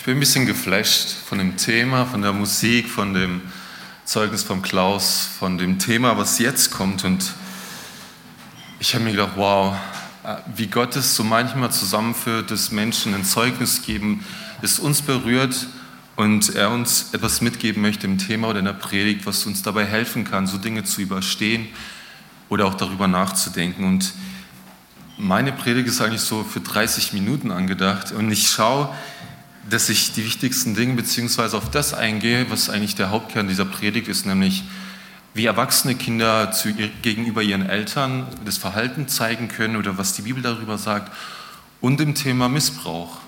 Ich bin ein bisschen geflasht von dem Thema, von der Musik, von dem Zeugnis vom Klaus, von dem Thema, was jetzt kommt. Und ich habe mir gedacht, wow, wie Gott es so manchmal zusammenführt, dass Menschen ein Zeugnis geben, das uns berührt und er uns etwas mitgeben möchte im Thema oder in der Predigt, was uns dabei helfen kann, so Dinge zu überstehen oder auch darüber nachzudenken. Und meine Predigt ist eigentlich so für 30 Minuten angedacht und ich schaue, dass ich die wichtigsten Dinge beziehungsweise auf das eingehe, was eigentlich der Hauptkern dieser Predigt ist, nämlich wie erwachsene Kinder zu, gegenüber ihren Eltern das Verhalten zeigen können oder was die Bibel darüber sagt und im Thema Missbrauch.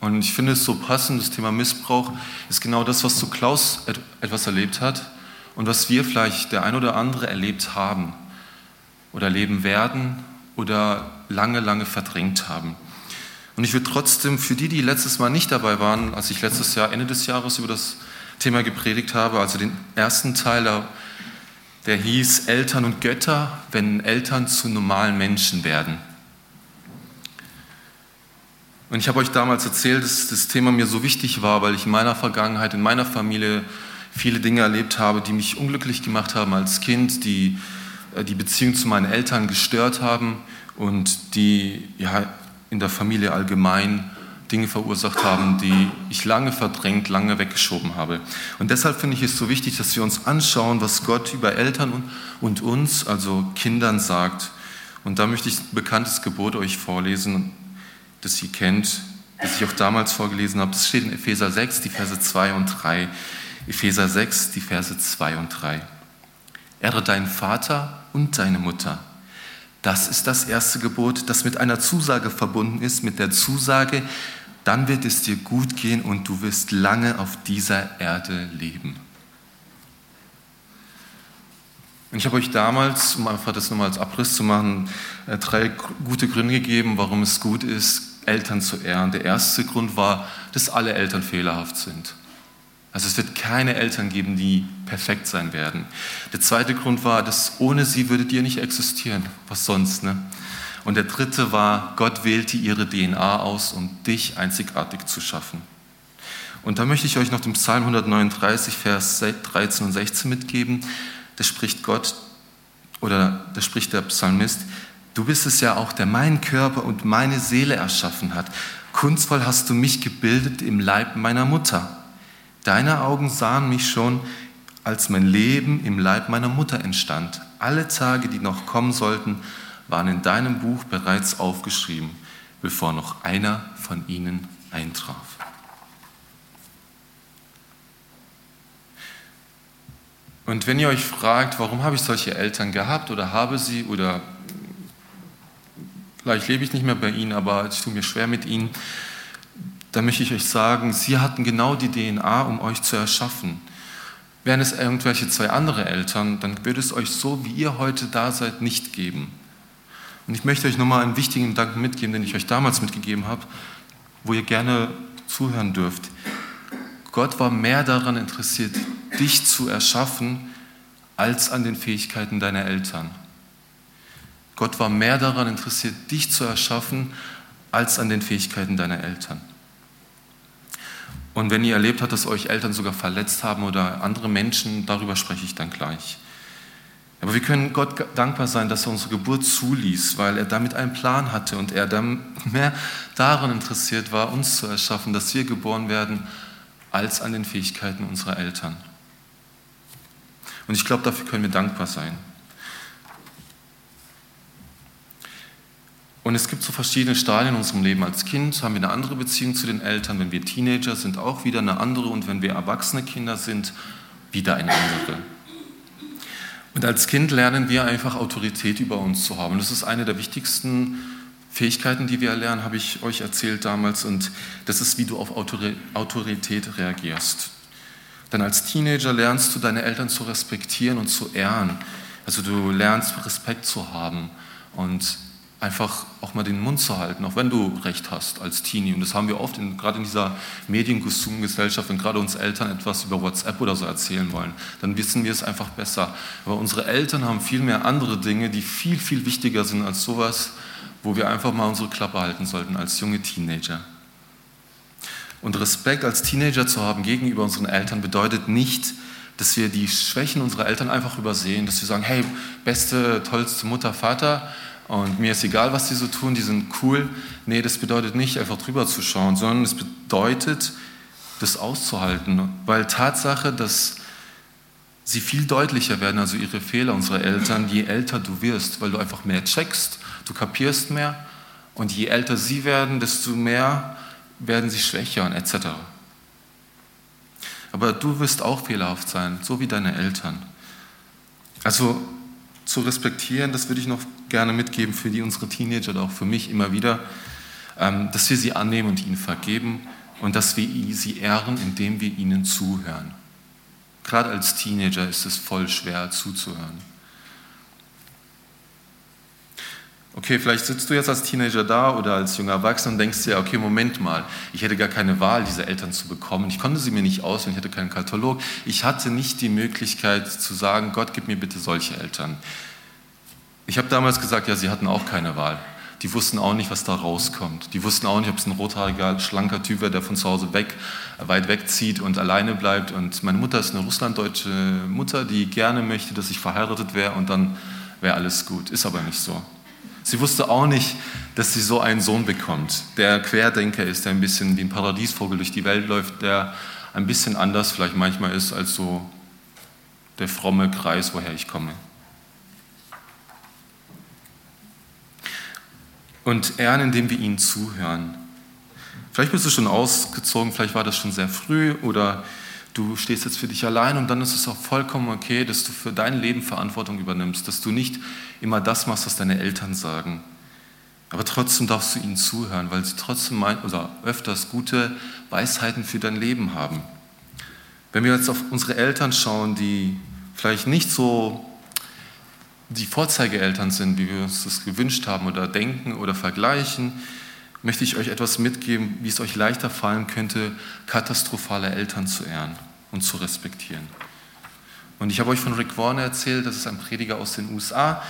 Und ich finde es so passend, das Thema Missbrauch ist genau das, was zu Klaus etwas erlebt hat und was wir vielleicht der ein oder andere erlebt haben oder erleben werden oder lange, lange verdrängt haben. Und ich will trotzdem für die, die letztes Mal nicht dabei waren, als ich letztes Jahr, Ende des Jahres über das Thema gepredigt habe, also den ersten Teil, der hieß Eltern und Götter, wenn Eltern zu normalen Menschen werden. Und ich habe euch damals erzählt, dass das Thema mir so wichtig war, weil ich in meiner Vergangenheit, in meiner Familie viele Dinge erlebt habe, die mich unglücklich gemacht haben als Kind, die äh, die Beziehung zu meinen Eltern gestört haben und die ja, in der Familie allgemein Dinge verursacht haben, die ich lange verdrängt, lange weggeschoben habe. Und deshalb finde ich es so wichtig, dass wir uns anschauen, was Gott über Eltern und, uns, also Kindern, sagt. Und da möchte ich ein bekanntes Gebot euch vorlesen, das ihr kennt, das ich auch damals vorgelesen habe. Das steht in Epheser 6, die Verse 2 und 3. Epheser 6, die Verse 2 und 3. Ehre deinen Vater und deine Mutter das ist das erste Gebot, das mit einer Zusage verbunden ist, mit der Zusage, dann wird es dir gut gehen und du wirst lange auf dieser Erde leben. Und ich habe euch damals, um einfach das nochmal als Abriss zu machen, äh, drei gute Gründe gegeben, warum es gut ist, Eltern zu ehren. Der erste Grund war, dass alle Eltern fehlerhaft sind. Also es wird keine Eltern geben, die perfekt sein werden. Der zweite Grund war, dass ohne sie würdet ihr nicht existieren. Was sonst, ne? Und der dritte war, Gott wählte ihre DNA aus, um dich einzigartig zu schaffen. Und da möchte ich euch noch den Psalm 139, Vers 13 und 16 mitgeben. Da spricht Gott, oder da spricht der Psalmist, du bist es ja auch, der meinen Körper und meine Seele erschaffen hat. Kunstvoll hast du mich gebildet im Leib meiner Mutter. Deine Augen sahen mich schon, als mein Leben im Leib meiner Mutter entstand. Alle Tage, die noch kommen sollten, waren in deinem Buch bereits aufgeschrieben, bevor noch einer von ihnen eintraf. Und wenn ihr euch fragt, warum habe ich solche Eltern gehabt oder habe sie oder vielleicht lebe ich nicht mehr bei ihnen, aber ich tue mir schwer mit ihnen, dann möchte ich euch sagen, sie hatten genau die DNA, um euch zu erschaffen. Wären es irgendwelche zwei andere Eltern, dann würde es euch so, wie ihr heute da seid, nicht geben. Und ich möchte euch nochmal einen wichtigen Gedanken mitgeben, den ich euch damals mitgegeben habe, wo ihr gerne zuhören dürft. Gott war mehr daran interessiert, dich zu erschaffen, als an den Fähigkeiten deiner Eltern. Gott war mehr daran interessiert, dich zu erschaffen, als an den Fähigkeiten deiner Eltern. Und wenn ihr erlebt habt, dass euch Eltern sogar verletzt haben oder andere Menschen, darüber spreche ich dann gleich. Aber wir können Gott dankbar sein, dass er unsere Geburt zuließ, weil er damit einen Plan hatte und er dann mehr daran interessiert war, uns zu erschaffen, dass wir geboren werden, als an den Fähigkeiten unserer Eltern. Und ich glaube, dafür können wir dankbar sein. Und es gibt so verschiedene Stadien in unserem Leben. Als Kind haben wir eine andere Beziehung zu den Eltern. Wenn wir Teenager sind, auch wieder eine andere. Und wenn wir erwachsene Kinder sind, wieder eine andere. Und als Kind lernen wir einfach Autorität über uns zu haben. Das ist eine der wichtigsten Fähigkeiten, die wir lernen, habe ich euch erzählt damals. Und das ist, wie du auf Autorität reagierst. Denn als Teenager lernst du deine Eltern zu respektieren und zu ehren. Also du lernst Respekt zu haben und einfach auch mal den Mund zu halten, auch wenn du recht hast als Teenie. Und das haben wir oft, in, gerade in dieser Medienkonsumgesellschaft, wenn gerade uns Eltern etwas über WhatsApp oder so erzählen wollen, dann wissen wir es einfach besser. Aber unsere Eltern haben viel mehr andere Dinge, die viel, viel wichtiger sind als sowas, wo wir einfach mal unsere Klappe halten sollten als junge Teenager. Und Respekt als Teenager zu haben gegenüber unseren Eltern bedeutet nicht, dass wir die Schwächen unserer Eltern einfach übersehen, dass wir sagen, hey, beste, tollste Mutter, Vater und mir ist egal, was die so tun, die sind cool. Nee, das bedeutet nicht einfach drüber zu schauen, sondern es bedeutet, das auszuhalten, weil Tatsache, dass sie viel deutlicher werden, also ihre Fehler unserer Eltern, je älter du wirst, weil du einfach mehr checkst, du kapierst mehr und je älter sie werden, desto mehr werden sie schwächer und etc. Aber du wirst auch fehlerhaft sein, so wie deine Eltern. Also zu respektieren, das würde ich noch gerne mitgeben für die unsere Teenager oder auch für mich immer wieder, ähm, dass wir sie annehmen und ihnen vergeben und dass wir sie ehren, indem wir ihnen zuhören. Gerade als Teenager ist es voll schwer zuzuhören. Okay, vielleicht sitzt du jetzt als Teenager da oder als junger Erwachsener und denkst dir, okay, Moment mal, ich hätte gar keine Wahl, diese Eltern zu bekommen. Ich konnte sie mir nicht auswählen, ich hatte keinen Katalog. Ich hatte nicht die Möglichkeit zu sagen, Gott, gib mir bitte solche Eltern. Ich habe damals gesagt, ja, sie hatten auch keine Wahl. Die wussten auch nicht, was da rauskommt. Die wussten auch nicht, ob es ein rothaariger, schlanker Typ wäre, der von zu Hause weg, weit wegzieht und alleine bleibt. Und meine Mutter ist eine russlanddeutsche Mutter, die gerne möchte, dass ich verheiratet wäre und dann wäre alles gut. Ist aber nicht so. Sie wusste auch nicht, dass sie so einen Sohn bekommt, der Querdenker ist, der ein bisschen wie ein Paradiesvogel durch die Welt läuft, der ein bisschen anders vielleicht manchmal ist als so der fromme Kreis, woher ich komme. Und ehren, indem wir ihnen zuhören. Vielleicht bist du schon ausgezogen, vielleicht war das schon sehr früh oder du stehst jetzt für dich allein und dann ist es auch vollkommen okay, dass du für dein Leben Verantwortung übernimmst, dass du nicht immer das machst, was deine Eltern sagen. Aber trotzdem darfst du ihnen zuhören, weil sie trotzdem mein, oder öfters gute Weisheiten für dein Leben haben. Wenn wir jetzt auf unsere Eltern schauen, die vielleicht nicht so die Vorzeigeeltern sind, wie wir uns das gewünscht haben oder denken oder vergleichen, möchte ich euch etwas mitgeben, wie es euch leichter fallen könnte, katastrophale Eltern zu ehren und zu respektieren. Und ich habe euch von Rick Warner erzählt, das ist ein Prediger aus den USA.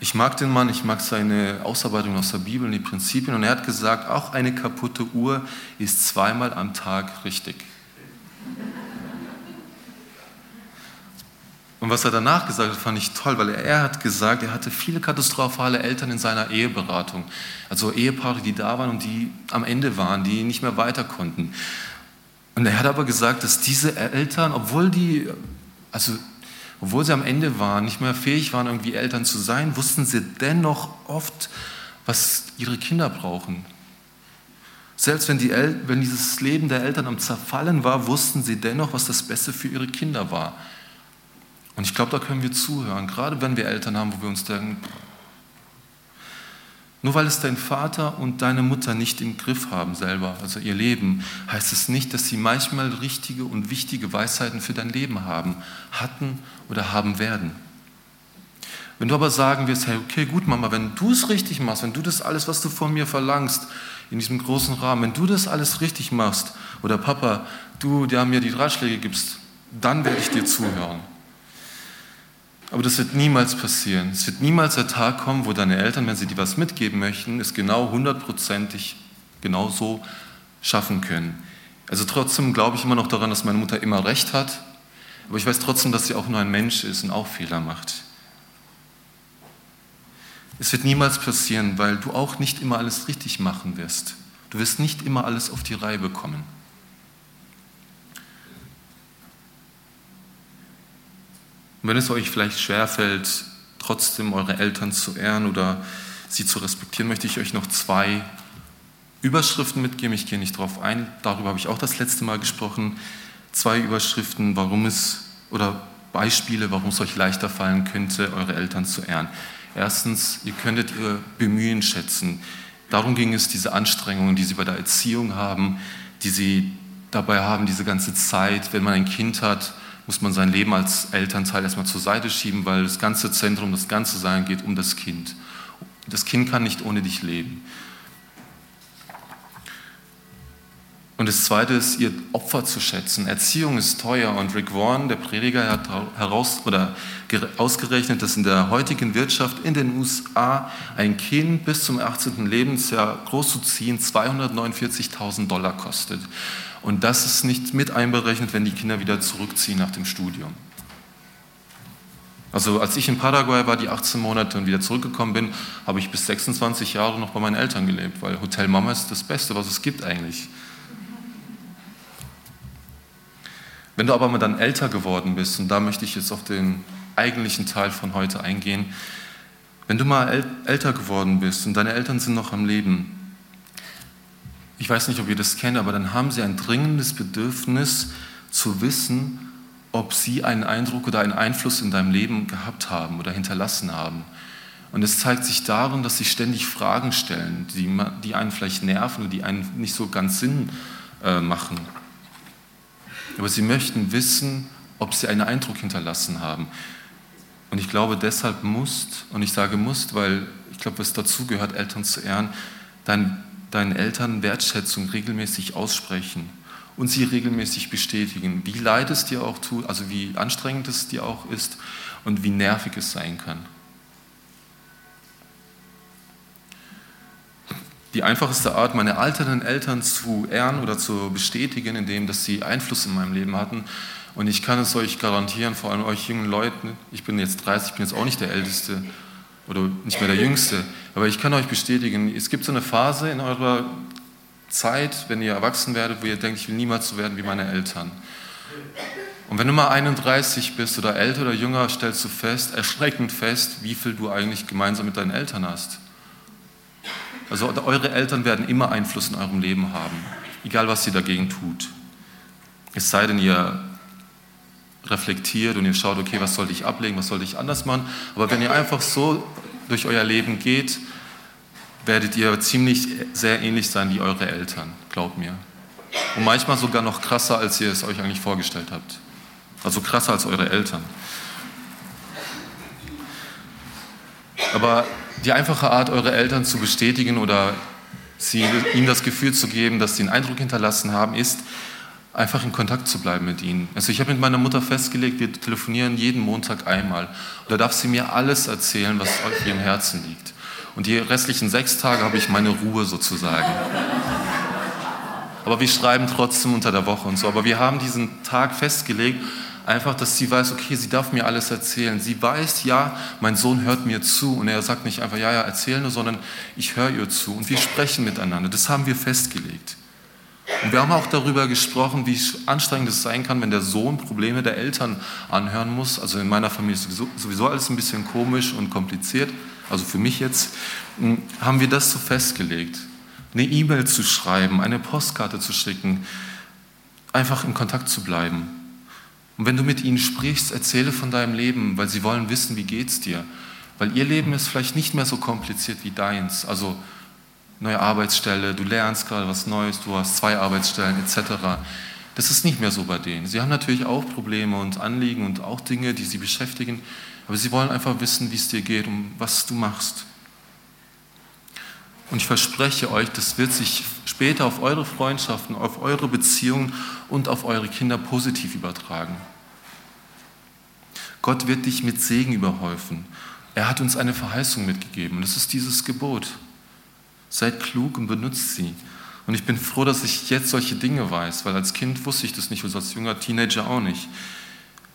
Ich mag den Mann, ich mag seine Ausarbeitung aus der Bibel und die Prinzipien. Und er hat gesagt, auch eine kaputte Uhr ist zweimal am Tag richtig. Und was er danach gesagt hat, fand ich toll, weil er, hat gesagt, er hatte viele katastrophale Eltern in seiner Eheberatung. Also Ehepaare, die da waren und die am Ende waren, die nicht mehr weiter konnten. Und er hat aber gesagt, dass diese Eltern, obwohl die, also obwohl sie am Ende waren, nicht mehr fähig waren, irgendwie Eltern zu sein, wussten sie dennoch oft, was ihre Kinder brauchen. Selbst wenn, die El wenn dieses Leben der Eltern am Zerfallen war, wussten sie dennoch, was das Beste für ihre Kinder war. Und ich glaube, da können wir zuhören, gerade wenn wir Eltern haben, wo wir uns denken, nur weil es dein Vater und deine Mutter nicht im Griff haben selber, also ihr Leben, heißt es nicht, dass sie manchmal richtige und wichtige Weisheiten für dein Leben haben, hatten oder haben werden. Wenn du aber sagen wirst, hey, okay, gut, Mama, wenn du es richtig machst, wenn du das alles, was du von mir verlangst, in diesem großen Rahmen, wenn du das alles richtig machst, oder Papa, du, der mir die Ratschläge gibst, dann werde ich dir zuhören. Aber das wird niemals passieren. Es wird niemals der Tag kommen, wo deine Eltern, wenn sie dir was mitgeben möchten, es genau hundertprozentig genau so schaffen können. Also trotzdem glaube ich immer noch daran, dass meine Mutter immer recht hat, aber ich weiß trotzdem, dass sie auch nur ein Mensch ist und auch Fehler macht. Es wird niemals passieren, weil du auch nicht immer alles richtig machen wirst. Du wirst nicht immer alles auf die Reihe bekommen. Und wenn es euch vielleicht schwerfällt, trotzdem eure Eltern zu ehren oder sie zu respektieren, möchte ich euch noch zwei Überschriften mitgeben. Ich gehe nicht darauf ein, darüber habe ich auch das letzte Mal gesprochen. Zwei Überschriften, warum es oder Beispiele, warum es euch leichter fallen könnte, eure Eltern zu ehren. Erstens, ihr könntet ihr Bemühen schätzen. Darum ging es, diese Anstrengungen, die sie bei der Erziehung haben, die sie dabei haben, diese ganze Zeit, wenn man ein Kind hat, muss man sein Leben als Elternteil erstmal zur Seite schieben, weil das ganze Zentrum, das ganze Sein geht um das Kind. Das Kind kann nicht ohne dich leben. Und das Zweite ist, ihr Opfer zu schätzen. Erziehung ist teuer. Und Rick Warren, der Prediger, hat heraus oder ausgerechnet, dass in der heutigen Wirtschaft in den USA ein Kind bis zum 18. Lebensjahr großzuziehen 249.000 Dollar kostet. Und das ist nicht mit einberechnet, wenn die Kinder wieder zurückziehen nach dem Studium. Also als ich in Paraguay war, die 18 Monate und wieder zurückgekommen bin, habe ich bis 26 Jahre noch bei meinen Eltern gelebt, weil Hotel Mama ist das Beste, was es gibt eigentlich. Wenn du aber mal dann älter geworden bist, und da möchte ich jetzt auf den eigentlichen Teil von heute eingehen, wenn du mal älter geworden bist und deine Eltern sind noch am Leben, ich weiß nicht, ob ihr das kennt, aber dann haben sie ein dringendes Bedürfnis zu wissen, ob sie einen Eindruck oder einen Einfluss in deinem Leben gehabt haben oder hinterlassen haben. Und es zeigt sich darin, dass sie ständig Fragen stellen, die, die einen vielleicht nerven oder die einen nicht so ganz Sinn äh, machen. Aber sie möchten wissen, ob sie einen Eindruck hinterlassen haben. Und ich glaube, deshalb musst, und ich sage musst, weil ich glaube, es dazu gehört, Eltern zu ehren, dein, deinen Eltern Wertschätzung regelmäßig aussprechen und sie regelmäßig bestätigen, wie leid es dir auch tut, also wie anstrengend es dir auch ist und wie nervig es sein kann. Die einfachste Art, meine alternden Eltern zu ehren oder zu bestätigen, indem dass sie Einfluss in meinem Leben hatten. Und ich kann es euch garantieren, vor allem euch jungen Leuten, ich bin jetzt 30, ich bin jetzt auch nicht der Älteste oder nicht mehr der Jüngste, aber ich kann euch bestätigen, es gibt so eine Phase in eurer Zeit, wenn ihr erwachsen werdet, wo ihr denkt, ich will niemals so werden wie meine Eltern. Und wenn du mal 31 bist oder älter oder jünger, stellst du fest, erschreckend fest, wie viel du eigentlich gemeinsam mit deinen Eltern hast. Also eure Eltern werden immer Einfluss in eurem Leben haben, egal was ihr dagegen tut. Es sei denn, ihr reflektiert und ihr schaut, okay, was sollte ich ablegen, was sollte ich anders machen. Aber wenn ihr einfach so durch euer Leben geht, werdet ihr ziemlich sehr ähnlich sein wie eure Eltern, glaubt mir. Und manchmal sogar noch krasser, als ihr es euch eigentlich vorgestellt habt. Also krasser als eure Eltern. Aber die einfache Art, eure Eltern zu bestätigen oder sie, ihnen das Gefühl zu geben, dass sie einen Eindruck hinterlassen haben, ist, einfach in Kontakt zu bleiben mit ihnen. Also ich habe mit meiner Mutter festgelegt, wir telefonieren jeden Montag einmal. Und da darf sie mir alles erzählen, was auf ihrem Herzen liegt. Und die restlichen sechs Tage habe ich meine Ruhe sozusagen. Aber wir schreiben trotzdem unter der Woche und so. Aber wir haben diesen Tag festgelegt, einfach, dass sie weiß, okay, sie darf mir alles erzählen. Sie weiß, ja, mein Sohn hört mir zu. Und er sagt nicht einfach, ja, ja, erzähl nur, sondern ich höre ihr zu. Und wir sprechen miteinander. Das haben wir festgelegt. Und wir haben auch darüber gesprochen, wie anstrengend es sein kann, wenn der Sohn Probleme der Eltern anhören muss. Also in meiner Familie ist sowieso alles ein bisschen komisch und kompliziert also für mich jetzt, hm, haben wir das so festgelegt. Eine E-Mail zu schreiben, eine Postkarte zu schicken, einfach in Kontakt zu bleiben. Und wenn du mit ihnen sprichst, erzähle von deinem Leben, weil sie wollen wissen, wie geht's dir. Weil ihr Leben ist vielleicht nicht mehr so kompliziert wie deins. Also neue Arbeitsstelle, du lernst gerade was Neues, du hast zwei Arbeitsstellen etc. Das ist nicht mehr so bei denen. Sie haben natürlich auch Probleme und Anliegen und auch Dinge, die sie beschäftigen. Aber sie wollen einfach wissen, wie es dir geht und was du machst. Und ich verspreche euch, das wird sich später auf eure Freundschaften, auf eure Beziehungen und auf eure Kinder positiv übertragen. Gott wird dich mit Segen überhäufen. Er hat uns eine Verheißung mitgegeben und das ist dieses Gebot. Seid klug und benutzt sie. Und ich bin froh, dass ich jetzt solche Dinge weiß, weil als Kind wusste ich das nicht und als junger Teenager auch nicht.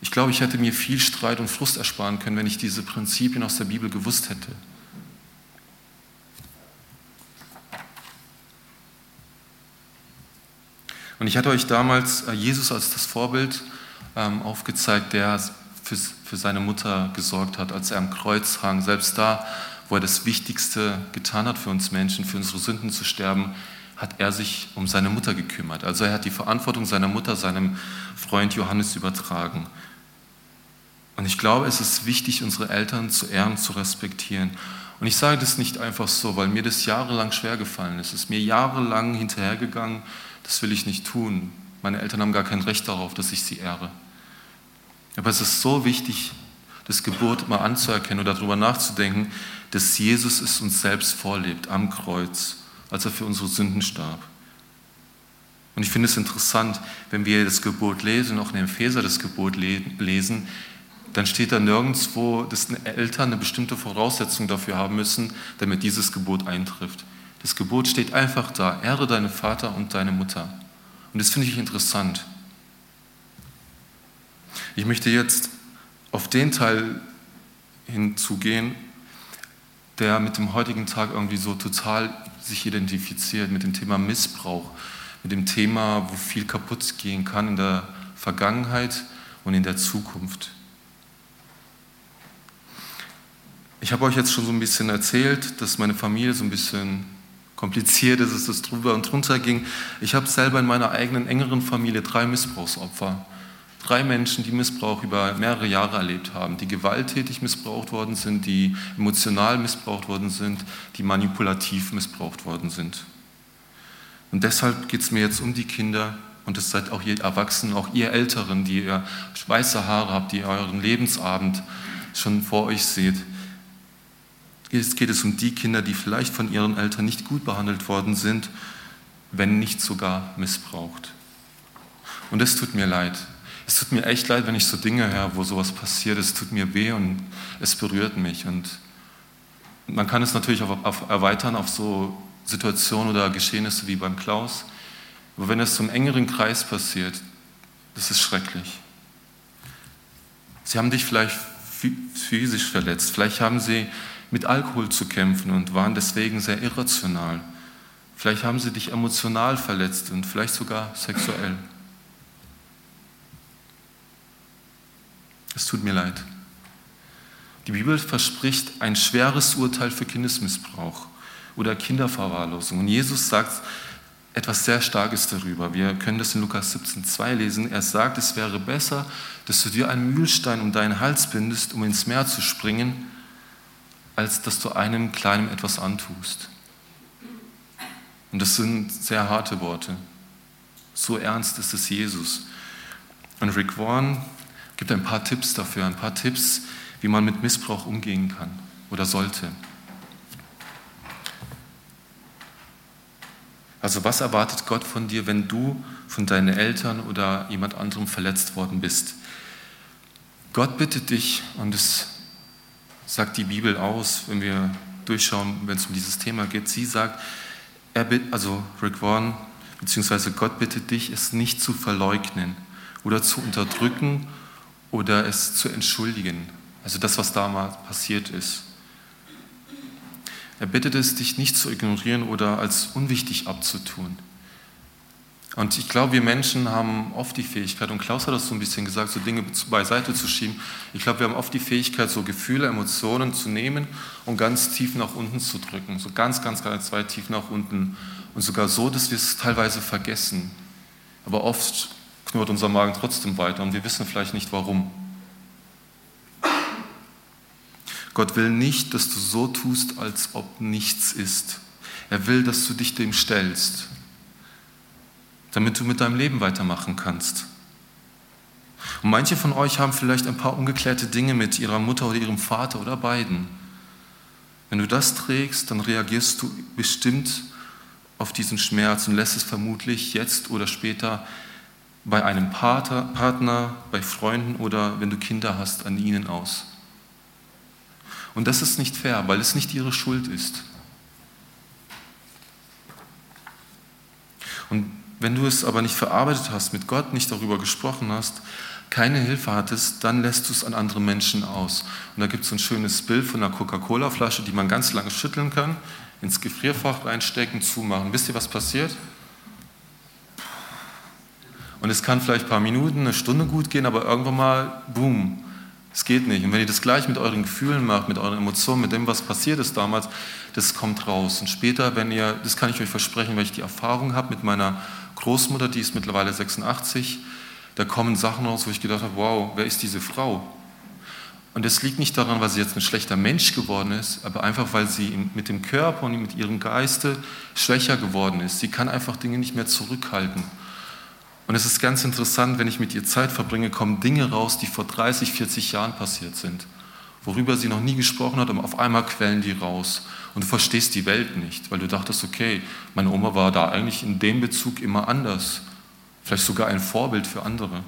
Ich glaube, ich hätte mir viel Streit und Frust ersparen können, wenn ich diese Prinzipien aus der Bibel gewusst hätte. Und ich hatte euch damals äh, Jesus als das Vorbild ähm, aufgezeigt, der für, seine Mutter gesorgt hat, als er am Kreuz hang. Selbst da, wo er das Wichtigste getan hat für uns Menschen, für unsere Sünden zu sterben, hat er sich um seine Mutter gekümmert. Also er hat die Verantwortung seiner Mutter seinem Freund Johannes übertragen. Und ich glaube, es ist wichtig, unsere Eltern zu ehren, zu respektieren. Und ich sage das nicht einfach so, weil mir das jahrelang schwer gefallen ist. Es ist mir jahrelang hinterhergegangen, das will ich nicht tun. Meine Eltern haben gar kein Recht darauf, dass ich sie ehre. Aber es ist so wichtig, das Geburt mal anzuerkennen oder darüber nachzudenken, dass Jesus es uns selbst vorlebt am Kreuz, als er für unsere Sünden starb. Und ich finde es interessant, wenn wir das Gebot lesen, auch in Epheser das Gebot lesen, dann steht da nirgendwo, dass Eltern eine bestimmte Voraussetzung dafür haben müssen, damit dieses Gebot eintrifft. Das Gebot steht einfach da, ehre deinen Vater und deine Mutter. Und das finde ich interessant. Ich möchte jetzt auf den Teil hinzugehen, der mit dem heutigen Tag irgendwie so total sich identifiziert, mit dem Thema Missbrauch mit dem Thema, wo viel kaputt gehen kann in der Vergangenheit und in der Zukunft. Ich habe euch jetzt schon so ein bisschen erzählt, dass meine Familie so ein bisschen kompliziert ist, dass es drüber und drunter ging. Ich habe selber in meiner eigenen engeren Familie drei Missbrauchsopfer. Drei Menschen, die Missbrauch über mehrere Jahre erlebt haben, die gewalttätig missbraucht worden sind, die emotional missbraucht worden sind, die manipulativ missbraucht worden sind. Und deshalb geht es mir jetzt um die Kinder und es seid auch ihr Erwachsenen, auch ihr Älteren, die ihr weiße Haare habt, die ihr euren Lebensabend schon vor euch seht. Jetzt geht es um die Kinder, die vielleicht von ihren Eltern nicht gut behandelt worden sind, wenn nicht sogar missbraucht. Und es tut mir leid. Es tut mir echt leid, wenn ich so Dinge höre, wo sowas passiert. Es tut mir weh und es berührt mich. Und man kann es natürlich auch erweitern auf so Situationen oder Geschehnisse wie beim Klaus. Aber wenn es zum engeren Kreis passiert, das ist schrecklich. Sie haben dich vielleicht physisch verletzt, vielleicht haben sie mit Alkohol zu kämpfen und waren deswegen sehr irrational. Vielleicht haben sie dich emotional verletzt und vielleicht sogar sexuell. Es tut mir leid. Die Bibel verspricht ein schweres Urteil für Kindesmissbrauch oder Kinderverwahrlosung. Und Jesus sagt etwas sehr Starkes darüber. Wir können das in Lukas 17,2 lesen. Er sagt, es wäre besser, dass du dir einen Mühlstein um deinen Hals bindest, um ins Meer zu springen, als dass du einem Kleinen etwas antust. Und das sind sehr harte Worte. So ernst ist es Jesus. Und Rick Warren gibt ein paar Tipps dafür, ein paar Tipps, wie man mit Missbrauch umgehen kann oder sollte. Also was erwartet Gott von dir, wenn du von deinen Eltern oder jemand anderem verletzt worden bist? Gott bittet dich, und das sagt die Bibel aus, wenn wir durchschauen, wenn es um dieses Thema geht, sie sagt, er bitt, also Rick Warren, beziehungsweise Gott bittet dich, es nicht zu verleugnen oder zu unterdrücken oder es zu entschuldigen. Also das, was damals passiert ist. Er bittet es, dich nicht zu ignorieren oder als unwichtig abzutun. Und ich glaube, wir Menschen haben oft die Fähigkeit, und Klaus hat das so ein bisschen gesagt, so Dinge beiseite zu schieben. Ich glaube, wir haben oft die Fähigkeit, so Gefühle, Emotionen zu nehmen und ganz tief nach unten zu drücken. So ganz, ganz, ganz weit tief nach unten. Und sogar so, dass wir es teilweise vergessen. Aber oft knurrt unser Magen trotzdem weiter und wir wissen vielleicht nicht warum. Gott will nicht, dass du so tust, als ob nichts ist. Er will, dass du dich dem stellst, damit du mit deinem Leben weitermachen kannst. Und manche von euch haben vielleicht ein paar ungeklärte Dinge mit ihrer Mutter oder ihrem Vater oder beiden. Wenn du das trägst, dann reagierst du bestimmt auf diesen Schmerz und lässt es vermutlich jetzt oder später bei einem Partner, bei Freunden oder wenn du Kinder hast, an ihnen aus. Und das ist nicht fair, weil es nicht ihre Schuld ist. Und wenn du es aber nicht verarbeitet hast, mit Gott nicht darüber gesprochen hast, keine Hilfe hattest, dann lässt du es an andere Menschen aus. Und da gibt es ein schönes Bild von einer Coca-Cola-Flasche, die man ganz lange schütteln kann, ins Gefrierfach reinstecken, zumachen. Wisst ihr, was passiert? Und es kann vielleicht ein paar Minuten, eine Stunde gut gehen, aber irgendwann mal, boom, es geht nicht. Und wenn ihr das gleich mit euren Gefühlen macht, mit euren Emotionen, mit dem, was passiert ist damals, das kommt raus. Und später, wenn ihr, das kann ich euch versprechen, weil ich die Erfahrung habe mit meiner Großmutter, die ist mittlerweile 86, da kommen Sachen raus, wo ich gedacht habe, wow, wer ist diese Frau? Und das liegt nicht daran, weil sie jetzt ein schlechter Mensch geworden ist, aber einfach, weil sie mit dem Körper und mit ihrem Geiste schwächer geworden ist. Sie kann einfach Dinge nicht mehr zurückhalten. Und es ist ganz interessant, wenn ich mit ihr Zeit verbringe, kommen Dinge raus, die vor 30, 40 Jahren passiert sind, worüber sie noch nie gesprochen hat, und auf einmal quellen die raus. Und du verstehst die Welt nicht, weil du dachtest, okay, meine Oma war da eigentlich in dem Bezug immer anders. vielleicht sogar ein Vorbild für andere.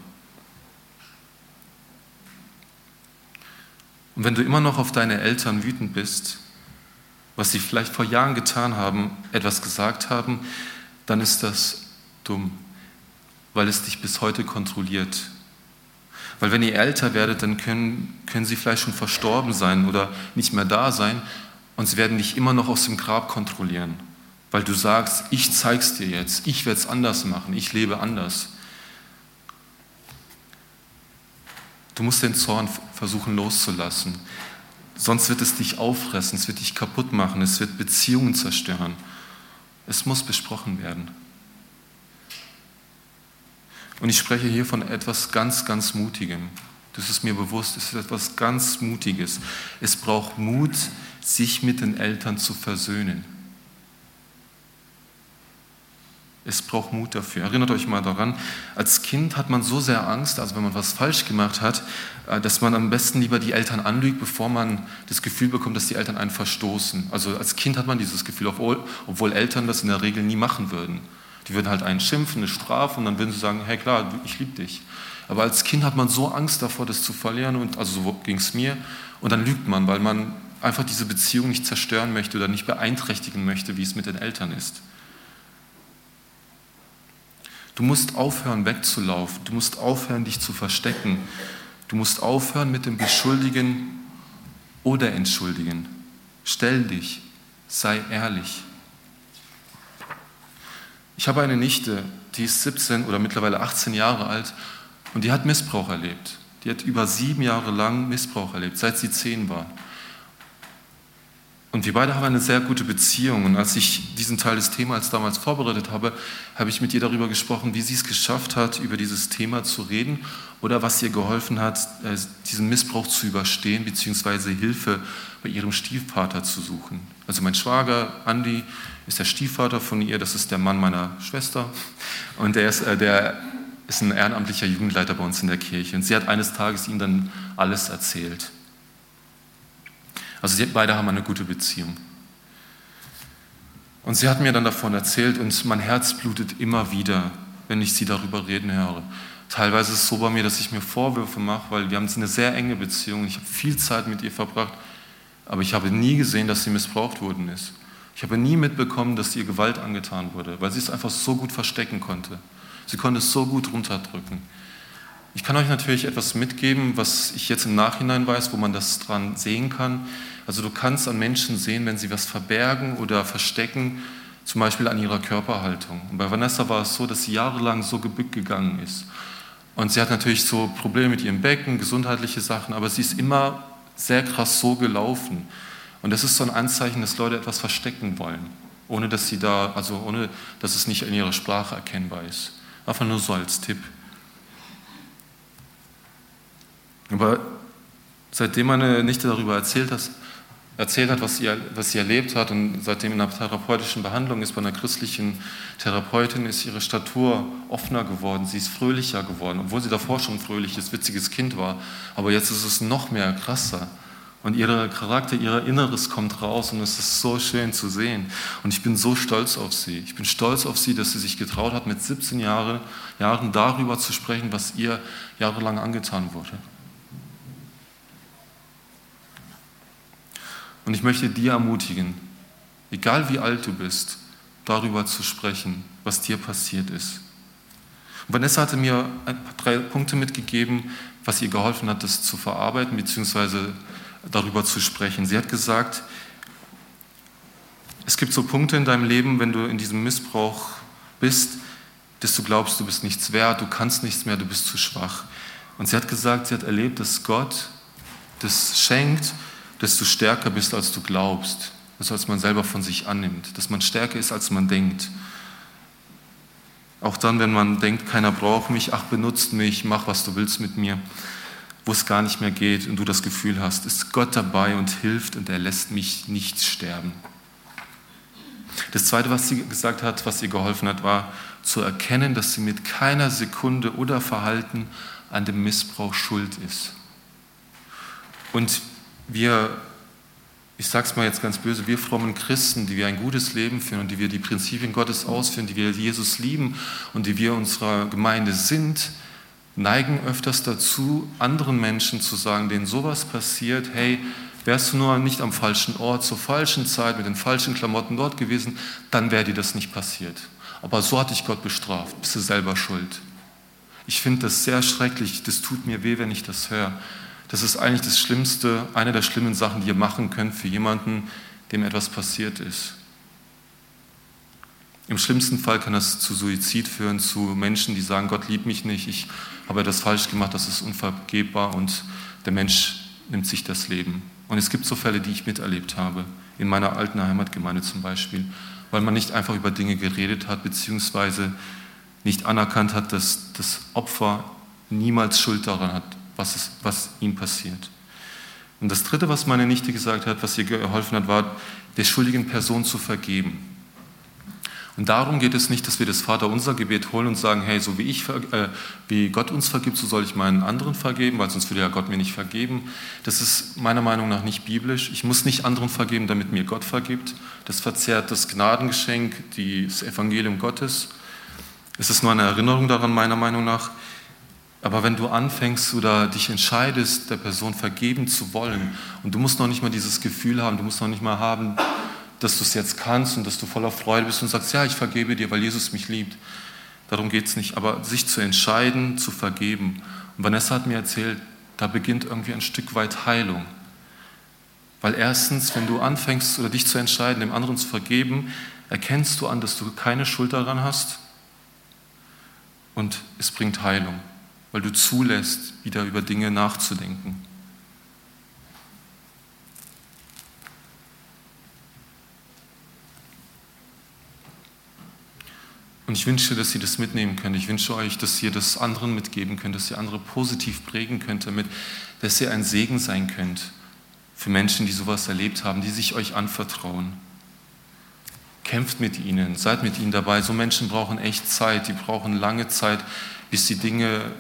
Und wenn du immer noch auf deine Eltern wütend bist, was sie vielleicht vor Jahren getan haben, etwas gesagt haben, dann ist das dumm, weil es dich bis heute kontrolliert. Weil wenn ihr älter werdet, dann können, können sie vielleicht schon verstorben sein oder nicht mehr da sein und sie werden dich immer noch aus dem Grab kontrollieren, weil du sagst, ich zeig's dir jetzt, ich werde es anders machen, ich lebe anders. Du musst den Zorn versuchen loszulassen. Sonst wird es dich auffressen, es wird dich kaputt machen, es wird Beziehungen zerstören. Es muss besprochen werden. Und ich spreche hier von etwas ganz, ganz Mutigem. Das ist mir bewusst, es ist etwas ganz Mutiges. Es braucht Mut, sich mit den Eltern zu versöhnen. Es braucht Mut dafür. Erinnert euch mal daran, als Kind hat man so sehr Angst, also wenn man was falsch gemacht hat, äh, dass man am besten lieber die Eltern anlügt, bevor man das Gefühl bekommt, dass die Eltern einen verstoßen. Also als Kind hat man dieses Gefühl, obwohl, obwohl Eltern das in der Regel nie machen würden. Die würden halt einen schimpfen, eine Strafe und dann würden sie sagen, hey klar, ich liebe dich. Aber als Kind hat man so Angst davor, das zu verlieren und also so ging es mir. Und dann lügt man, weil man einfach diese Beziehung nicht zerstören möchte oder nicht beeinträchtigen möchte, wie es mit den Eltern ist. Du musst aufhören, wegzulaufen. Du musst aufhören, dich zu verstecken. Du musst aufhören mit dem Beschuldigen oder Entschuldigen. Stell dich, sei ehrlich. Ich habe eine Nichte, die ist 17 oder mittlerweile 18 Jahre alt und die hat Missbrauch erlebt. Die hat über sieben Jahre lang Missbrauch erlebt, seit sie zehn war. Und wir beide haben eine sehr gute Beziehung. Und als ich diesen Teil des Themas damals vorbereitet habe, habe ich mit ihr darüber gesprochen, wie sie es geschafft hat, über dieses Thema zu reden oder was ihr geholfen hat, äh, diesen Missbrauch zu überstehen, beziehungsweise Hilfe bei ihrem Stiefvater zu suchen. Also mein Schwager, Andi, ist der Stiefvater von ihr, das ist der Mann meiner Schwester. Und der ist, äh, der ist ein ehrenamtlicher Jugendleiter bei uns in der Kirche. Und sie hat eines Tages ihm dann alles erzählt. Also sie, beide haben eine gute Beziehung. Und sie hat mir dann davon erzählt und mein Herz blutet immer wieder, wenn ich sie darüber reden höre. Teilweise ist es so bei mir, dass ich mir Vorwürfe mache, weil wir haben eine sehr enge Beziehung. Ich habe viel Zeit mit ihr verbracht, aber ich habe nie gesehen, dass sie missbraucht worden ist. Ich habe nie mitbekommen, dass ihr Gewalt angetan wurde, weil sie es einfach so gut verstecken konnte. Sie konnte es so gut runterdrücken. Ich kann euch natürlich etwas mitgeben, was ich jetzt im Nachhinein weiß, wo man das dran sehen kann. Also du kannst an Menschen sehen, wenn sie was verbergen oder verstecken, zum Beispiel an ihrer Körperhaltung. Und bei Vanessa war es so, dass sie jahrelang so gebückt gegangen ist. Und sie hat natürlich so Probleme mit ihrem Becken, gesundheitliche Sachen, aber sie ist immer sehr krass so gelaufen. Und das ist so ein Anzeichen, dass Leute etwas verstecken wollen, ohne dass sie da, also ohne dass es nicht in ihrer Sprache erkennbar ist. Einfach nur so als Tipp. Aber seitdem meine Nichte darüber erzählt hat, erzählt hat, was sie, was sie erlebt hat und seitdem in einer therapeutischen Behandlung ist, bei einer christlichen Therapeutin, ist ihre Statur offener geworden, sie ist fröhlicher geworden, obwohl sie davor schon ein fröhliches, witziges Kind war. Aber jetzt ist es noch mehr krasser. Und ihr Charakter, ihr Inneres kommt raus und es ist so schön zu sehen. Und ich bin so stolz auf sie. Ich bin stolz auf sie, dass sie sich getraut hat, mit 17 Jahren, Jahren darüber zu sprechen, was ihr jahrelang angetan wurde. Und ich möchte dir ermutigen, egal wie alt du bist, darüber zu sprechen, was dir passiert ist. Und Vanessa hatte mir drei Punkte mitgegeben, was ihr geholfen hat, das zu verarbeiten bzw. darüber zu sprechen. Sie hat gesagt, es gibt so Punkte in deinem Leben, wenn du in diesem Missbrauch bist, dass du glaubst, du bist nichts wert, du kannst nichts mehr, du bist zu schwach. Und sie hat gesagt, sie hat erlebt, dass Gott das schenkt dass du stärker bist, als du glaubst, das als man selber von sich annimmt, dass man stärker ist, als man denkt. Auch dann, wenn man denkt, keiner braucht mich, ach, benutzt mich, mach, was du willst mit mir, wo es gar nicht mehr geht und du das Gefühl hast, ist Gott dabei und hilft und er lässt mich nicht sterben. Das Zweite, was sie gesagt hat, was ihr geholfen hat, war zu erkennen, dass sie mit keiner Sekunde oder Verhalten an dem Missbrauch schuld ist. Und wir ich sage es mal jetzt ganz böse, wir frommen Christen, die wir ein gutes Leben führen und die wir die Prinzipien Gottes ausführen, die wir Jesus lieben und die wir unserer Gemeinde sind, neigen öfters dazu, anderen Menschen zu sagen, denen sowas passiert, hey, wärst du nur nicht am falschen Ort, zur falschen Zeit, mit den falschen Klamotten dort gewesen, dann wäre dir das nicht passiert. Aber so hat dich Gott bestraft, bist du selber schuld. Ich finde das sehr schrecklich, das tut mir weh, wenn ich das höre. Das ist eigentlich das Schlimmste, eine der schlimmen Sachen, die ihr machen könnt für jemanden, dem etwas passiert ist. Im schlimmsten Fall kann das zu Suizid führen, zu Menschen, die sagen, Gott liebt mich nicht, ich habe etwas falsch gemacht, das ist unvergebbar und der Mensch nimmt sich das Leben. Und es gibt so Fälle, die ich miterlebt habe, in meiner alten Heimatgemeinde zum Beispiel, weil man nicht einfach über Dinge geredet hat, beziehungsweise nicht anerkannt hat, dass das Opfer niemals Schuld daran hat, was, ist, was ihm passiert. Und das Dritte, was meine Nichte gesagt hat, was ihr geholfen hat, war, der schuldigen Person zu vergeben. Und darum geht es nicht, dass wir das Vaterunser Gebet holen und sagen, hey, so wie, ich, äh, wie Gott uns vergibt, so soll ich meinen anderen vergeben, weil sonst würde ja Gott mir nicht vergeben. Das ist meiner Meinung nach nicht biblisch. Ich muss nicht anderen vergeben, damit mir Gott vergibt. Das verzerrt das Gnadengeschenk, das Evangelium Gottes. Es ist nur eine Erinnerung daran, meiner Meinung nach. Aber wenn du anfängst oder dich entscheidest, der Person vergeben zu wollen, und du musst noch nicht mal dieses Gefühl haben, du musst noch nicht mal haben, dass du es jetzt kannst und dass du voller Freude bist und sagst, ja, ich vergebe dir, weil Jesus mich liebt. Darum geht es nicht. Aber sich zu entscheiden, zu vergeben. Und Vanessa hat mir erzählt, da beginnt irgendwie ein Stück weit Heilung. Weil erstens, wenn du anfängst oder dich zu entscheiden, dem anderen zu vergeben, erkennst du an, dass du keine Schuld daran hast und es bringt Heilung, weil du zulässt, wieder über Dinge nachzudenken. Und ich wünsche, dass ihr das mitnehmen könnt. Ich wünsche euch, dass ihr das anderen mitgeben könnt, dass ihr andere positiv prägen könnt, damit, dass ihr ein Segen sein könnt für Menschen, die sowas erlebt haben, die sich euch anvertrauen. Kämpft mit ihnen, seid mit ihnen dabei. So Menschen brauchen echt Zeit, die brauchen lange Zeit, bis sie Dinge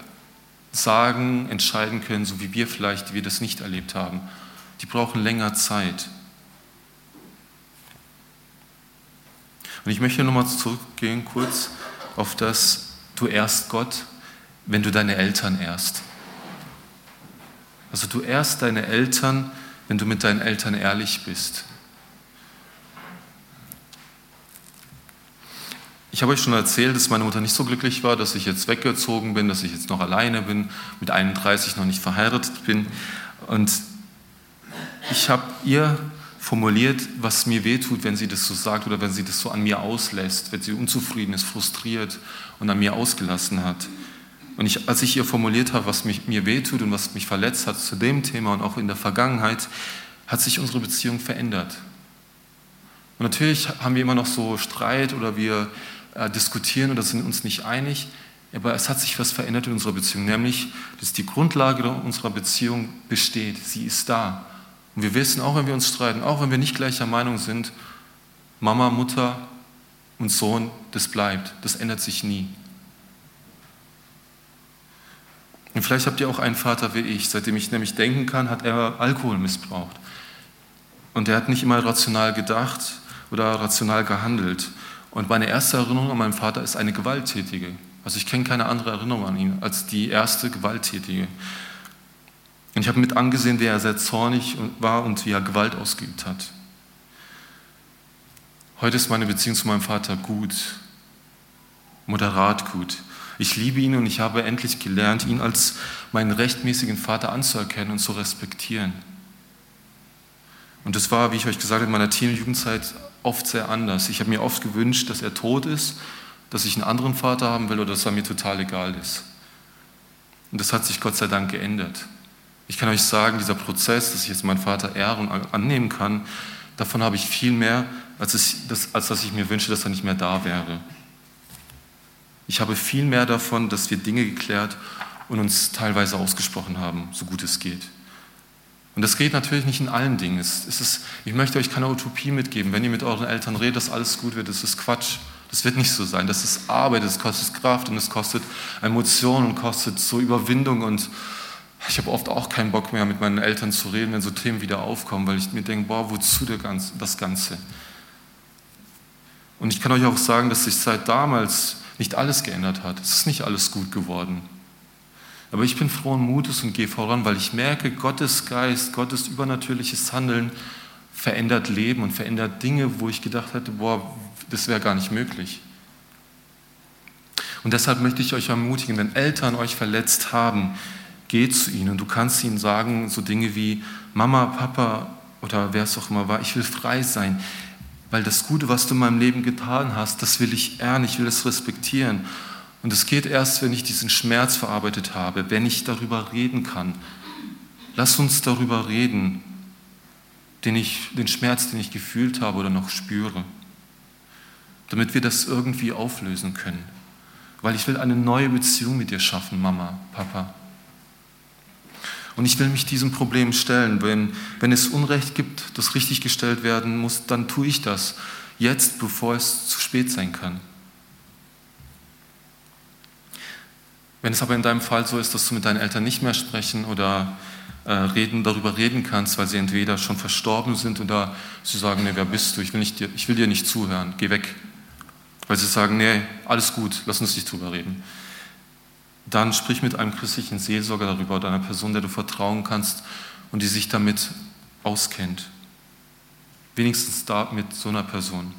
sagen, entscheiden können, so wie wir vielleicht, die wir das nicht erlebt haben. Die brauchen länger Zeit. Und ich möchte nochmal zurückgehen kurz auf das, du ehrst Gott, wenn du deine Eltern ehrst. Also du ehrst deine Eltern, wenn du mit deinen Eltern ehrlich bist. Ich habe euch schon erzählt, dass meine Mutter nicht so glücklich war, dass ich jetzt weggezogen bin, dass ich jetzt noch alleine bin, mit 31 noch nicht verheiratet bin. Und ich habe ihr formuliert, was mir wehtut, wenn sie das so sagt oder wenn sie das so an mir auslässt, wenn sie unzufrieden ist, frustriert und an mir ausgelassen hat. Und ich, als ich ihr formuliert habe, was mich, mir wehtut und was mich verletzt hat zu dem Thema und auch in der Vergangenheit, hat sich unsere Beziehung verändert. Und natürlich haben wir immer noch so Streit oder wir äh, diskutieren oder sind uns nicht einig, aber es hat sich was verändert in unserer Beziehung, nämlich, dass die Grundlage unserer Beziehung besteht. Sie ist da. Und wir wissen, auch wenn wir uns streiten, auch wenn wir nicht gleicher Meinung sind, Mama, Mutter und Sohn, das bleibt, das ändert sich nie. Und vielleicht habt ihr auch einen Vater wie ich. Seitdem ich nämlich denken kann, hat er Alkohol missbraucht. Und er hat nicht immer rational gedacht oder rational gehandelt. Und meine erste Erinnerung an meinen Vater ist eine gewalttätige. Also ich kenne keine andere Erinnerung an ihn als die erste gewalttätige. Und ich habe mit angesehen, wie er sehr zornig war und wie er Gewalt ausgeübt hat. Heute ist meine Beziehung zu meinem Vater gut, moderat gut. Ich liebe ihn und ich habe endlich gelernt, ihn als meinen rechtmäßigen Vater anzuerkennen und zu respektieren. Und das war, wie ich euch gesagt habe, in meiner Teen- und Jugendzeit oft sehr anders. Ich habe mir oft gewünscht, dass er tot ist, dass ich einen anderen Vater haben will oder dass er mir total egal ist. Und das hat sich Gott sei Dank geändert. Ich kann euch sagen, dieser Prozess, dass ich jetzt meinen Vater ehren und annehmen kann, davon habe ich viel mehr, als, es, das, als dass ich mir wünsche, dass er nicht mehr da wäre. Ich habe viel mehr davon, dass wir Dinge geklärt und uns teilweise ausgesprochen haben, so gut es geht. Und das geht natürlich nicht in allen Dingen. Es ist, ich möchte euch keine Utopie mitgeben. Wenn ihr mit euren Eltern redet, dass alles gut wird, das ist Quatsch. Das wird nicht so sein. Das ist Arbeit, das kostet Kraft und es kostet Emotionen und kostet so Überwindung und Ich habe oft auch keinen Bock mehr, mit meinen Eltern zu reden, wenn so Themen wieder aufkommen, weil ich mir denke, boah, wozu das Ganze? Und ich kann euch auch sagen, dass sich seit damals nicht alles geändert hat. Es ist nicht alles gut geworden. Aber ich bin frohen Mutes und gehe voran, weil ich merke, Gottes Geist, Gottes übernatürliches Handeln verändert Leben und verändert Dinge, wo ich gedacht hätte, boah, das wäre gar nicht möglich. Und deshalb möchte ich euch ermutigen, wenn Eltern euch verletzt haben, geht zu ihnen du kannst ihnen sagen, so Dinge wie Mama, Papa oder wer es auch immer war, ich will frei sein, weil das Gute, was du in meinem Leben getan hast, das will ich ehren, ich will es respektieren. Und es geht erst, wenn ich diesen Schmerz verarbeitet habe, wenn ich darüber reden kann. Lass uns darüber reden, den, ich, den Schmerz, den ich gefühlt habe oder noch spüre, damit wir das irgendwie auflösen können. Weil ich will eine neue Beziehung mit dir schaffen, Mama, Papa. Und ich will mich diesem Problem stellen. Wenn, wenn es Unrecht gibt, das richtig gestellt werden muss, dann tue ich das jetzt, bevor es zu spät sein kann. Wenn es aber in deinem Fall so ist, dass du mit deinen Eltern nicht mehr sprechen oder äh, reden, darüber reden kannst, weil sie entweder schon verstorben sind oder sie sagen, nee, wer bist du? Ich will, nicht, ich will dir nicht zuhören, geh weg. Weil sie sagen, nee, alles gut, lass uns nicht drüber reden. Dann sprich mit einem christlichen Seelsorger darüber oder einer Person, der du vertrauen kannst und die sich damit auskennt. Wenigstens da mit so einer Person.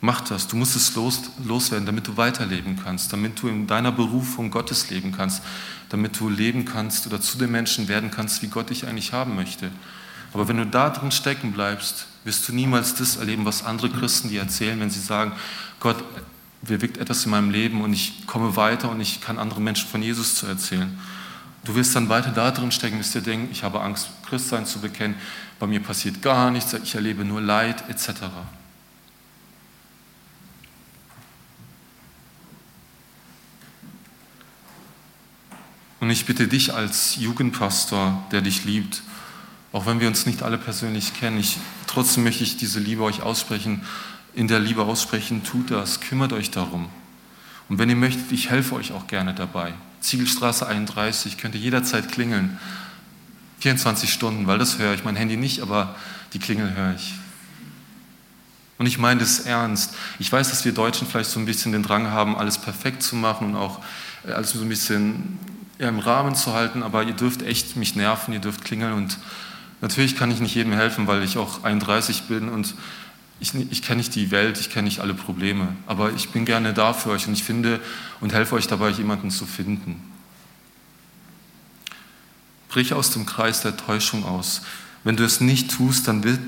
Mach das. Du musst es los, loswerden, damit du weiterleben kannst, damit du in deiner Berufung Gottes leben kannst, damit du leben kannst oder zu den Menschen werden kannst, wie Gott dich eigentlich haben möchte. Aber wenn du da drin stecken bleibst, wirst du niemals das erleben, was andere Christen dir erzählen, wenn sie sagen, Gott bewegt etwas in meinem Leben und ich komme weiter und ich kann anderen Menschen von Jesus zu erzählen. Du wirst dann weiter da drin stecken, wirst dir denken, ich habe Angst, Christsein zu bekennen, bei mir passiert gar nichts, ich erlebe nur Leid etc. Und ich bitte dich als Jugendpastor, der dich liebt, auch wenn wir uns nicht alle persönlich kennen, ich, trotzdem möchte ich diese Liebe euch aussprechen, in der Liebe aussprechen, tut das, kümmert euch darum. Und wenn ihr möchtet, ich helfe euch auch gerne dabei. Ziegelstraße 31, könnt ihr jederzeit klingeln. 24 Stunden, weil das höre ich, mein Handy nicht, aber die Klingel höre ich. Und ich meine das ernst. Ich weiß, dass wir Deutschen vielleicht so ein bisschen den Drang haben, alles perfekt zu machen und auch äh, alles so ein bisschen im Rahmen zu halten, aber ihr dürft echt mich nerven, ihr dürft klingeln und natürlich kann ich nicht jedem helfen, weil ich auch 31 bin und ich, ich kenne nicht die Welt, ich kenne nicht alle Probleme, aber ich bin gerne da für euch und ich finde und helfe euch dabei, jemanden zu finden. Brich aus dem Kreis der Täuschung aus. Wenn du es nicht tust, dann wird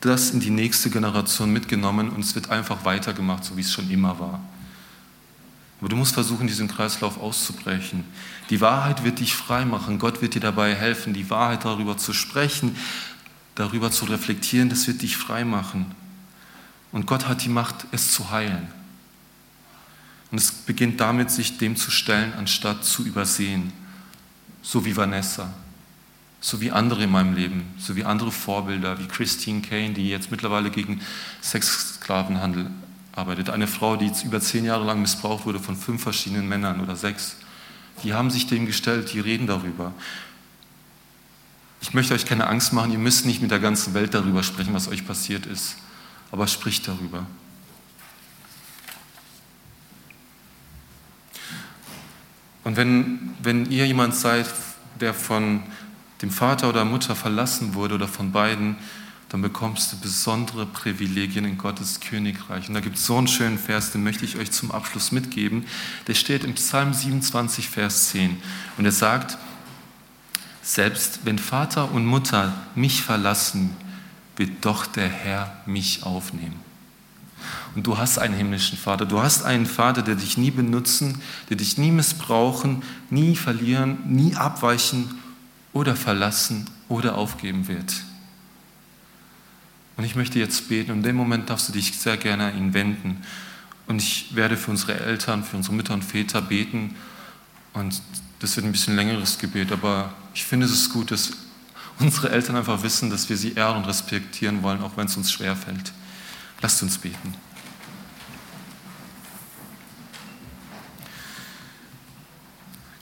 das in die nächste Generation mitgenommen und es wird einfach weitergemacht, so wie es schon immer war. Aber du musst versuchen, diesen Kreislauf auszubrechen. Die Wahrheit wird dich frei machen. Gott wird dir dabei helfen, die Wahrheit darüber zu sprechen, darüber zu reflektieren. Das wird dich frei machen. Und Gott hat die Macht, es zu heilen. Und es beginnt damit, sich dem zu stellen, anstatt zu übersehen. So wie Vanessa, so wie andere in meinem Leben, so wie andere Vorbilder, wie Christine Kane, die jetzt mittlerweile gegen Sexsklavenhandel arbeitet. Eine Frau, die jetzt über zehn Jahre lang missbraucht wurde von fünf verschiedenen Männern oder sechs. Die haben sich dem gestellt, die reden darüber. Ich möchte euch keine Angst machen, ihr müsst nicht mit der ganzen Welt darüber sprechen, was euch passiert ist, aber spricht darüber. Und wenn, wenn ihr jemand seid, der von dem Vater oder Mutter verlassen wurde oder von beiden, dann bekommst du besondere Privilegien in Gottes Königreich. Und da gibt es so einen schönen Vers, den möchte ich euch zum Abschluss mitgeben. Der steht im Psalm 27, Vers 10. Und er sagt, selbst wenn Vater und Mutter mich verlassen, wird doch der Herr mich aufnehmen. Und du hast einen himmlischen Vater. Du hast einen Vater, der dich nie benutzen, der dich nie missbrauchen, nie verlieren, nie abweichen oder verlassen oder aufgeben wird. Und ich möchte jetzt beten und in dem Moment darfst du dich sehr gerne an ihn wenden. Und ich werde für unsere Eltern, für unsere Mütter und Väter beten. Und das wird ein bisschen längeres Gebet, aber ich finde es ist gut, dass unsere Eltern einfach wissen, dass wir sie ehren und respektieren wollen, auch wenn es uns schwerfällt. Lasst uns beten.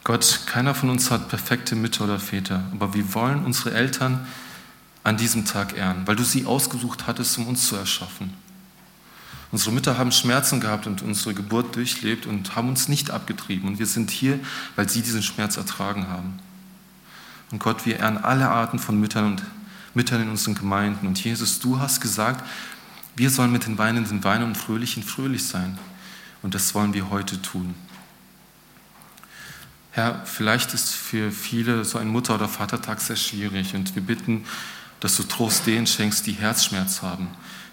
Gott, keiner von uns hat perfekte Mütter oder Väter, aber wir wollen unsere Eltern an diesem Tag ehren, weil du sie ausgesucht hattest, um uns zu erschaffen. Unsere Mütter haben Schmerzen gehabt und unsere Geburt durchlebt und haben uns nicht abgetrieben. Und wir sind hier, weil sie diesen Schmerz ertragen haben. Und Gott, wir ehren alle Arten von Müttern und Müttern in unseren Gemeinden. Und Jesus, du hast gesagt, wir sollen mit den Weinenden weinen und Fröhlichen fröhlich sein. Und das wollen wir heute tun. Herr, vielleicht ist für viele so ein Mutter- oder Vatertag sehr schwierig und wir bitten, dass du Trost denen schenkst, die Herzschmerz haben,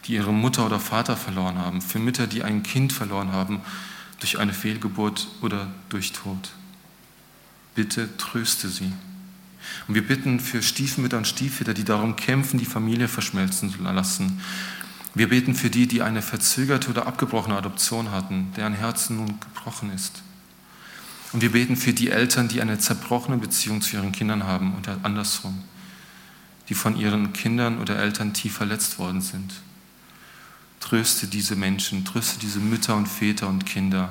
die ihre Mutter oder Vater verloren haben, für Mütter, die ein Kind verloren haben durch eine Fehlgeburt oder durch Tod. Bitte tröste sie. Und wir bitten für Stiefmütter und Stiefväter, die darum kämpfen, die Familie verschmelzen zu lassen. Wir beten für die, die eine verzögerte oder abgebrochene Adoption hatten, deren Herzen nun gebrochen ist. Und wir beten für die Eltern, die eine zerbrochene Beziehung zu ihren Kindern haben und andersrum, die von ihren Kindern oder Eltern tief verletzt worden sind. Tröste diese Menschen, tröste diese Mütter und Väter und Kinder.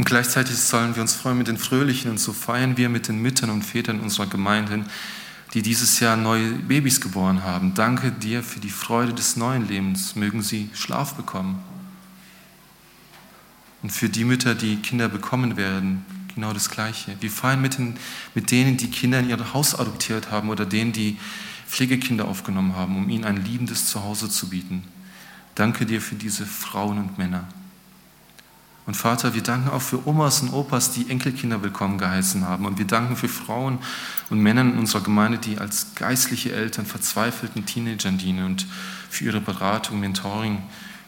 Und gleichzeitig sollen wir uns freuen mit den Fröhlichen und so feiern wir mit den Müttern und Vätern unserer Gemeinden, die dieses Jahr neue Babys geboren haben. Danke dir für die Freude des neuen Lebens. Mögen sie Schlaf bekommen. Und für die Mütter, die Kinder bekommen werden, genau das Gleiche. Wir feiern mit, den, mit denen, die Kinder in ihr Haus adoptiert haben oder denen, die Pflegekinder aufgenommen haben, um ihnen ein liebendes Zuhause zu bieten. Danke dir für diese Frauen und Männer. Und Vater, wir danken auch für Omas und Opas, die Enkelkinder willkommen geheißen haben. Und wir danken für Frauen und Männer in unserer Gemeinde, die als geistliche Eltern verzweifelten Teenagern dienen und für ihre Beratung, Mentoring,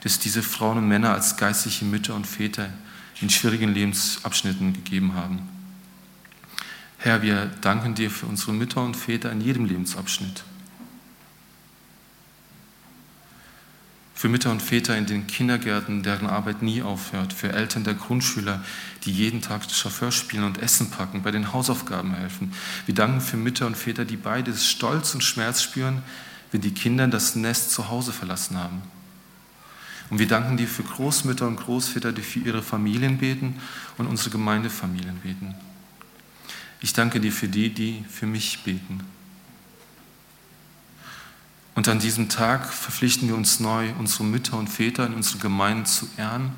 dass diese Frauen und Männer als geistliche Mütter und Väter in schwierigen Lebensabschnitten gegeben haben. Herr, wir danken dir für unsere Mütter und Väter in jedem Lebensabschnitt. Für Mütter und Väter in den Kindergärten, deren Arbeit nie aufhört. Für Eltern der Grundschüler, die jeden Tag Chauffeur spielen und Essen packen, bei den Hausaufgaben helfen. Wir danken für Mütter und Väter, die beides Stolz und Schmerz spüren, wenn die Kinder das Nest zu Hause verlassen haben. Und wir danken dir für Großmütter und Großväter, die für ihre Familien beten und unsere Gemeindefamilien beten. Ich danke dir für die, die für mich beten. Und an diesem Tag verpflichten wir uns neu, unsere Mütter und Väter in unserer Gemeinde zu ehren,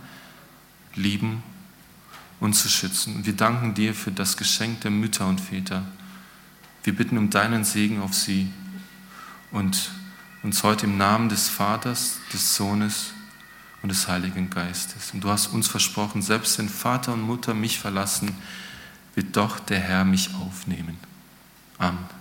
lieben und zu schützen. Und wir danken dir für das Geschenk der Mütter und Väter. Wir bitten um deinen Segen auf sie und uns heute im Namen des Vaters, des Sohnes und des Heiligen Geistes. Und du hast uns versprochen, selbst wenn Vater und Mutter mich verlassen, wird doch der Herr mich aufnehmen. Amen.